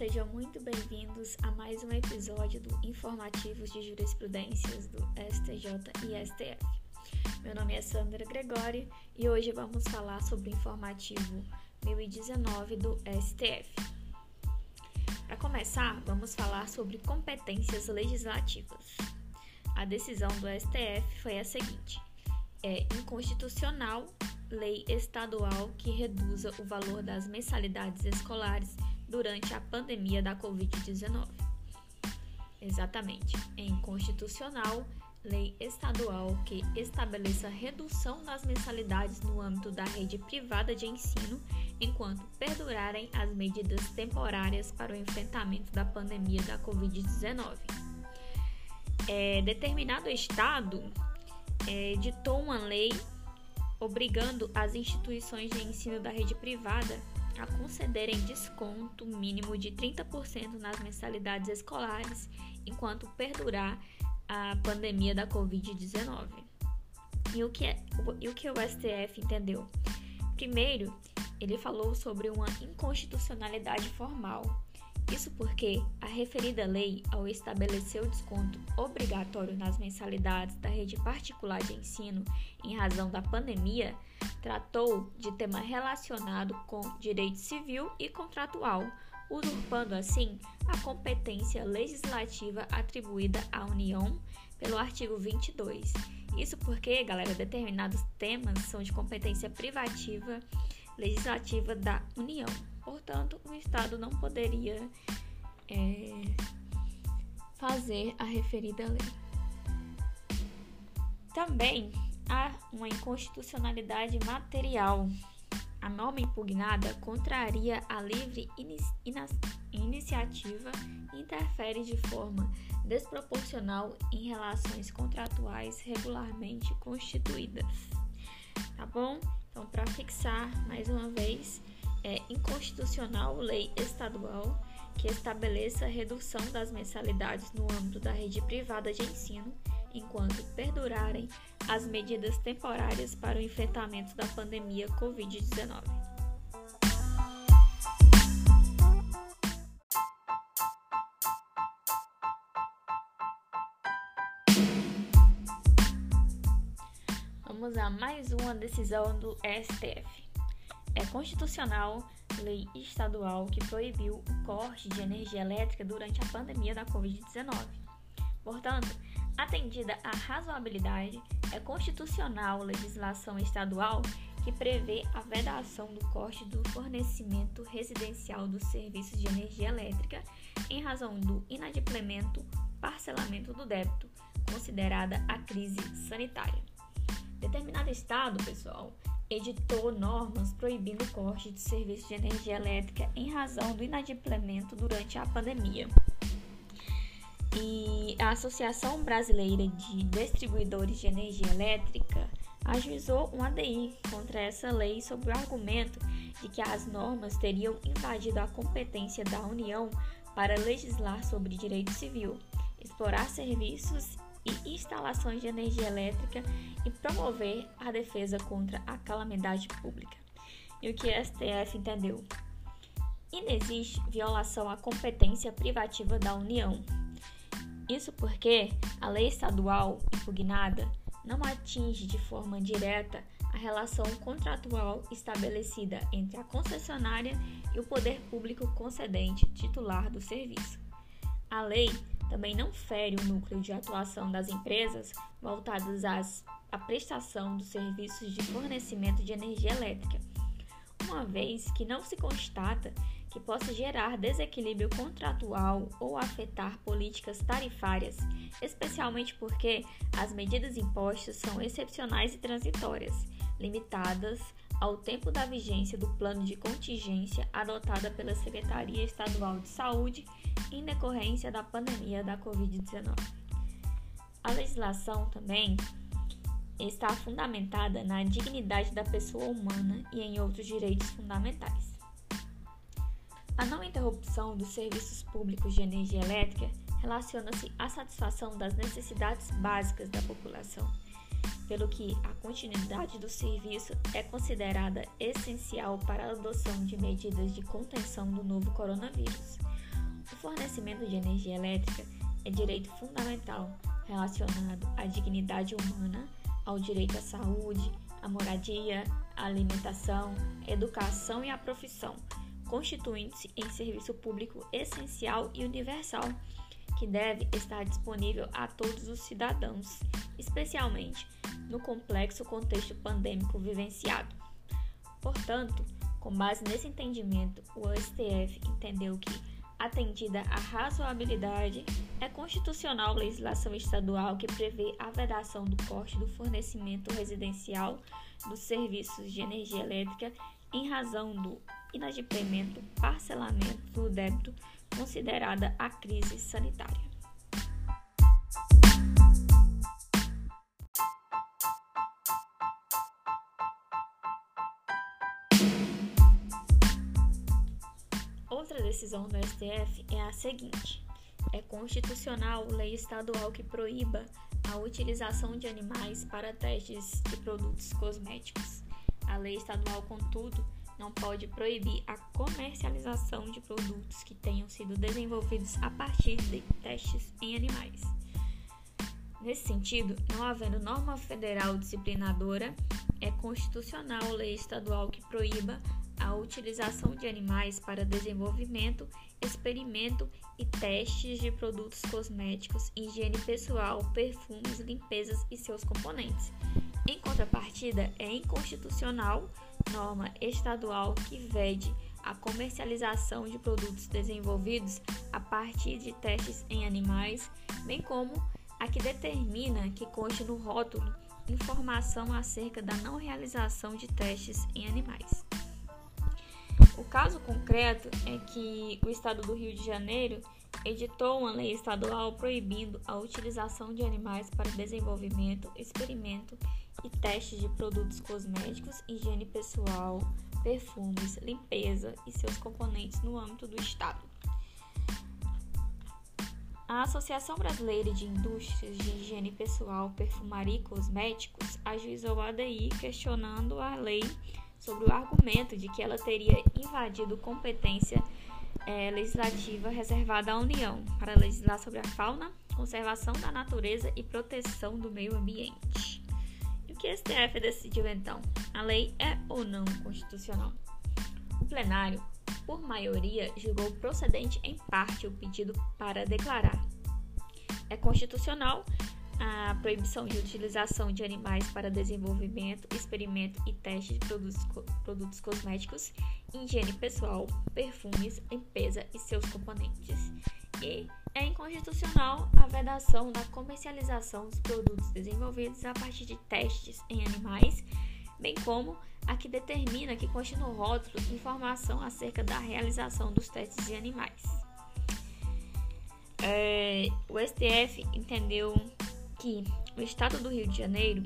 sejam muito bem-vindos a mais um episódio do Informativos de Jurisprudências do STJ e STF. Meu nome é Sandra Gregório e hoje vamos falar sobre o informativo 1019 do STF. Para começar, vamos falar sobre competências legislativas. A decisão do STF foi a seguinte: é inconstitucional lei estadual que reduza o valor das mensalidades escolares durante a pandemia da Covid-19. Exatamente, é inconstitucional lei estadual que estabeleça redução das mensalidades no âmbito da rede privada de ensino enquanto perdurarem as medidas temporárias para o enfrentamento da pandemia da Covid-19. É, determinado estado é, ditou uma lei obrigando as instituições de ensino da rede privada a concederem desconto mínimo de 30% nas mensalidades escolares enquanto perdurar a pandemia da Covid-19. E o que é, e o que o STF entendeu? Primeiro, ele falou sobre uma inconstitucionalidade formal isso porque a referida lei, ao estabelecer o desconto obrigatório nas mensalidades da rede particular de ensino em razão da pandemia, tratou de tema relacionado com direito civil e contratual, usurpando assim a competência legislativa atribuída à União pelo artigo 22. Isso porque, galera, determinados temas são de competência privativa legislativa da União. Portanto, o Estado não poderia é, fazer a referida lei. Também há uma inconstitucionalidade material. A norma impugnada contraria a livre iniciativa e interfere de forma desproporcional em relações contratuais regularmente constituídas. Tá bom? Então, para fixar mais uma vez, é inconstitucional lei estadual que estabeleça redução das mensalidades no âmbito da rede privada de ensino, enquanto perdurarem as medidas temporárias para o enfrentamento da pandemia Covid-19. Vamos a mais uma decisão do STF. É constitucional lei estadual que proibiu o corte de energia elétrica durante a pandemia da Covid-19. Portanto, atendida a razoabilidade, é constitucional legislação estadual que prevê a vedação do corte do fornecimento residencial dos serviços de energia elétrica em razão do inadimplemento parcelamento do débito, considerada a crise sanitária. Determinado estado, pessoal, editou normas proibindo o corte de serviços de energia elétrica em razão do inadimplemento durante a pandemia. E a Associação Brasileira de Distribuidores de Energia Elétrica ajuizou um ADI contra essa lei sob o argumento de que as normas teriam invadido a competência da União para legislar sobre direito civil, explorar serviços e instalações de energia elétrica e promover a defesa contra a calamidade pública. E o que o STF entendeu? Inexiste violação à competência privativa da União. Isso porque a lei estadual impugnada não atinge de forma direta a relação contratual estabelecida entre a concessionária e o poder público concedente titular do serviço. A lei também não fere o núcleo de atuação das empresas voltadas às, à prestação dos serviços de fornecimento de energia elétrica, uma vez que não se constata que possa gerar desequilíbrio contratual ou afetar políticas tarifárias, especialmente porque as medidas impostas são excepcionais e transitórias, limitadas ao tempo da vigência do plano de contingência adotada pela Secretaria Estadual de Saúde em decorrência da pandemia da Covid-19. A legislação também está fundamentada na dignidade da pessoa humana e em outros direitos fundamentais. A não interrupção dos serviços públicos de energia elétrica relaciona-se à satisfação das necessidades básicas da população pelo que a continuidade do serviço é considerada essencial para a adoção de medidas de contenção do novo coronavírus. O fornecimento de energia elétrica é direito fundamental relacionado à dignidade humana, ao direito à saúde, à moradia, à alimentação, à educação e à profissão, constituindo-se em serviço público essencial e universal, que deve estar disponível a todos os cidadãos, especialmente no complexo contexto pandêmico vivenciado. Portanto, com base nesse entendimento, o STF entendeu que atendida a razoabilidade, é constitucional legislação estadual que prevê a vedação do corte do fornecimento residencial dos serviços de energia elétrica em razão do inadimplemento, parcelamento do débito considerada a crise sanitária. Outra decisão do STF é a seguinte: é constitucional lei estadual que proíba a utilização de animais para testes de produtos cosméticos. A lei estadual, contudo, não pode proibir a comercialização de produtos que tenham sido desenvolvidos a partir de testes em animais. Nesse sentido, não havendo norma federal disciplinadora, é constitucional lei estadual que proíba a utilização de animais para desenvolvimento, experimento e testes de produtos cosméticos, higiene pessoal, perfumes, limpezas e seus componentes. Em contrapartida, é inconstitucional norma estadual que vede a comercialização de produtos desenvolvidos a partir de testes em animais, bem como a que determina que conste no rótulo informação acerca da não realização de testes em animais. O caso concreto é que o Estado do Rio de Janeiro editou uma lei estadual proibindo a utilização de animais para desenvolvimento, experimento e testes de produtos cosméticos, higiene pessoal, perfumes, limpeza e seus componentes no âmbito do Estado. A Associação Brasileira de Indústrias de Higiene Pessoal, Perfumaria e Cosméticos ajuizou a ADI questionando a lei sobre o argumento de que ela teria invadido competência é, legislativa reservada à União para legislar sobre a fauna, conservação da natureza e proteção do meio ambiente. Que a STF decidiu então? A lei é ou não constitucional? O plenário, por maioria, julgou procedente em parte o pedido para declarar. É constitucional a proibição de utilização de animais para desenvolvimento, experimento e teste de produtos, produtos cosméticos, higiene pessoal, perfumes, limpeza e seus componentes. E é inconstitucional a vedação da comercialização dos produtos desenvolvidos a partir de testes em animais, bem como a que determina que conste no rótulo informação acerca da realização dos testes em animais. É, o STF entendeu que o Estado do Rio de Janeiro,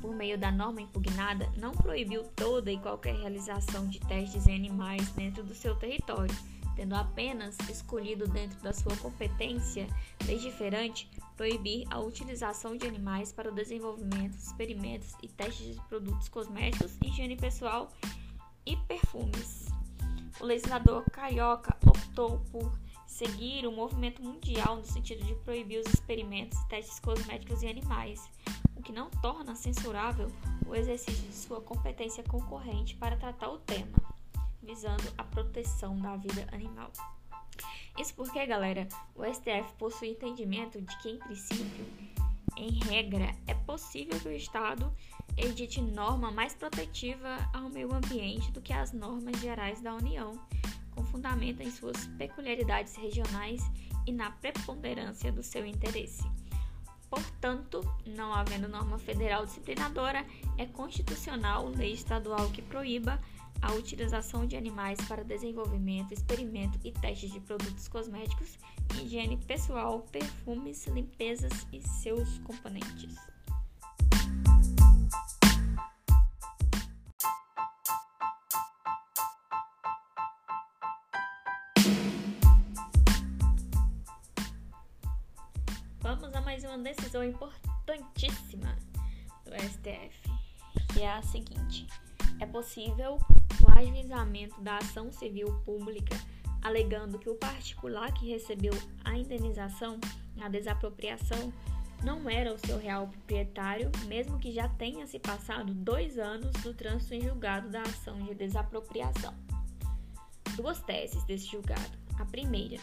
por meio da norma impugnada, não proibiu toda e qualquer realização de testes em animais dentro do seu território, tendo apenas escolhido dentro da sua competência legiferante proibir a utilização de animais para o desenvolvimento, experimentos e testes de produtos cosméticos, higiene pessoal e perfumes. O legislador carioca optou por seguir o movimento mundial no sentido de proibir os experimentos testes cosméticos em animais, o que não torna censurável o exercício de sua competência concorrente para tratar o tema, visando a proteção da vida animal. Isso porque, galera, o STF possui entendimento de que, em princípio, em regra, é possível que o Estado edite norma mais protetiva ao meio ambiente do que as normas gerais da União com fundamento em suas peculiaridades regionais e na preponderância do seu interesse. Portanto, não havendo norma federal disciplinadora, é constitucional lei estadual que proíba a utilização de animais para desenvolvimento, experimento e testes de produtos cosméticos, higiene pessoal, perfumes, limpezas e seus componentes. mais uma decisão importantíssima do STF, que é a seguinte: é possível o ajuizamento da ação civil pública alegando que o particular que recebeu a indenização na desapropriação não era o seu real proprietário, mesmo que já tenha se passado dois anos do trânsito em julgado da ação de desapropriação. Duas teses desse julgado. A primeira,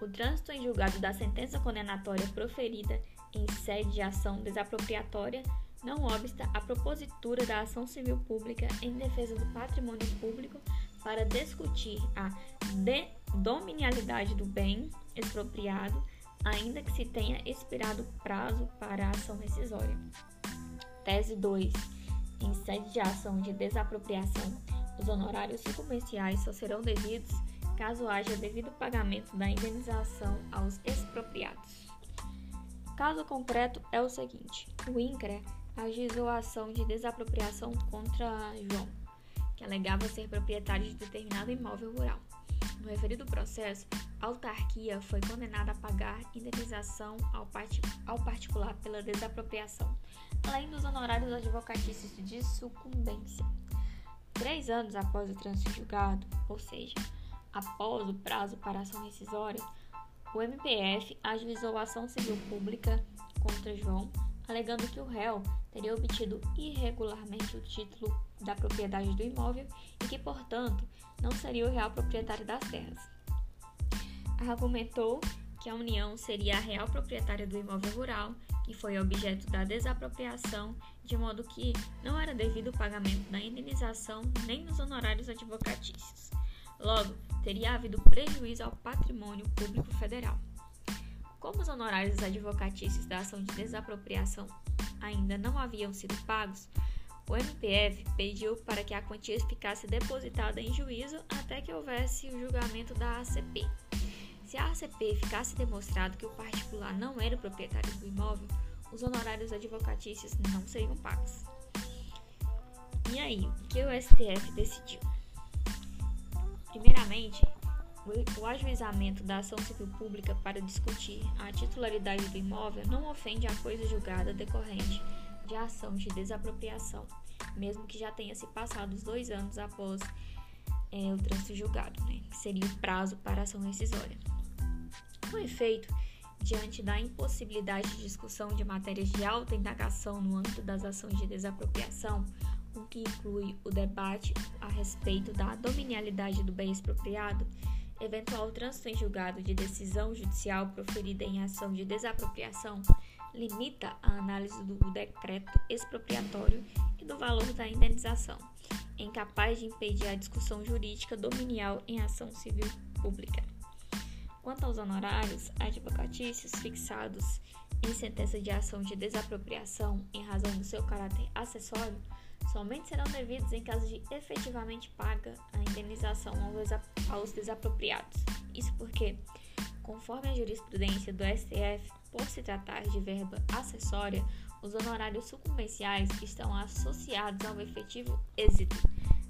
o trânsito em julgado da sentença condenatória proferida em sede de ação desapropriatória não obsta a propositura da ação civil pública em defesa do patrimônio público para discutir a dominialidade do bem expropriado ainda que se tenha expirado o prazo para a ação rescisória. Tese 2. Em sede de ação de desapropriação, os honorários comerciais só serão devidos caso haja devido pagamento da indenização aos expropriados. Caso concreto é o seguinte: o INCRE ajuizou a ação de desapropriação contra João, que alegava ser proprietário de determinado imóvel rural. No referido processo, a autarquia foi condenada a pagar indenização ao, ao particular pela desapropriação, além dos honorários advocatícios de sucumbência. Três anos após o trânsito julgado, ou seja, após o prazo para ação rescisória, o MPF ajuizou a ação civil pública contra João, alegando que o réu teria obtido irregularmente o título da propriedade do imóvel e que, portanto, não seria o real proprietário das terras. Argumentou que a União seria a real proprietária do imóvel rural, que foi objeto da desapropriação, de modo que não era devido o pagamento da indenização nem dos honorários advocatícios. Logo, teria havido prejuízo ao patrimônio público federal. Como os honorários advocatícios da ação de desapropriação ainda não haviam sido pagos, o MPF pediu para que a quantia ficasse depositada em juízo até que houvesse o julgamento da ACP. Se a ACP ficasse demonstrado que o particular não era o proprietário do imóvel, os honorários advocatícios não seriam pagos. E aí, o que o STF decidiu? Primeiramente, o ajuizamento da ação civil pública para discutir a titularidade do imóvel não ofende a coisa julgada decorrente de ação de desapropriação, mesmo que já tenha se passado os dois anos após é, o trânsito julgado, né, que seria o prazo para ação rescisória. Com efeito, diante da impossibilidade de discussão de matérias de alta indagação no âmbito das ações de desapropriação, o que inclui o debate a respeito da dominialidade do bem expropriado, eventual trânsito em julgado de decisão judicial proferida em ação de desapropriação limita a análise do decreto expropriatório e do valor da indenização, incapaz de impedir a discussão jurídica dominial em ação civil pública. Quanto aos honorários advocatícios fixados em sentença de ação de desapropriação em razão do seu caráter acessório, somente serão devidos em caso de efetivamente paga a indenização aos desapropriados. Isso porque, conforme a jurisprudência do STF, por se tratar de verba acessória, os honorários sucumbenciais estão associados ao efetivo êxito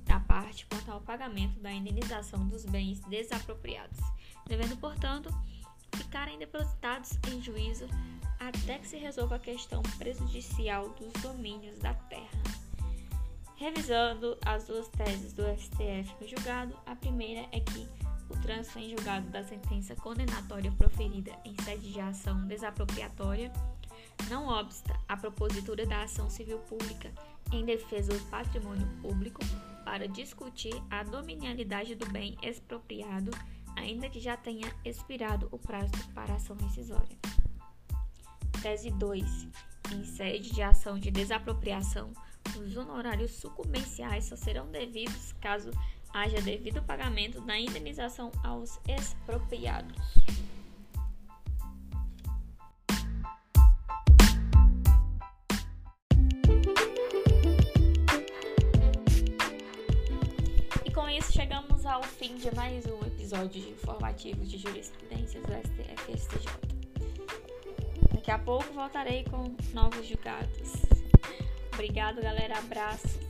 da parte quanto ao pagamento da indenização dos bens desapropriados, devendo, portanto, ficarem depositados em juízo até que se resolva a questão prejudicial dos domínios da terra. Revisando as duas teses do STF no julgado, a primeira é que o trânsito em julgado da sentença condenatória proferida em sede de ação desapropriatória não obsta a propositura da ação civil pública em defesa do patrimônio público para discutir a dominialidade do bem expropriado, ainda que já tenha expirado o prazo para ação rescisória. Tese 2. Em sede de ação de desapropriação, os honorários sucumbenciais só serão devidos caso haja devido pagamento da indenização aos expropriados. E com isso chegamos ao fim de mais um episódio de informativos de jurisprudências do STF STJ. Daqui a pouco voltarei com novos julgados. Obrigado, galera. Abraço.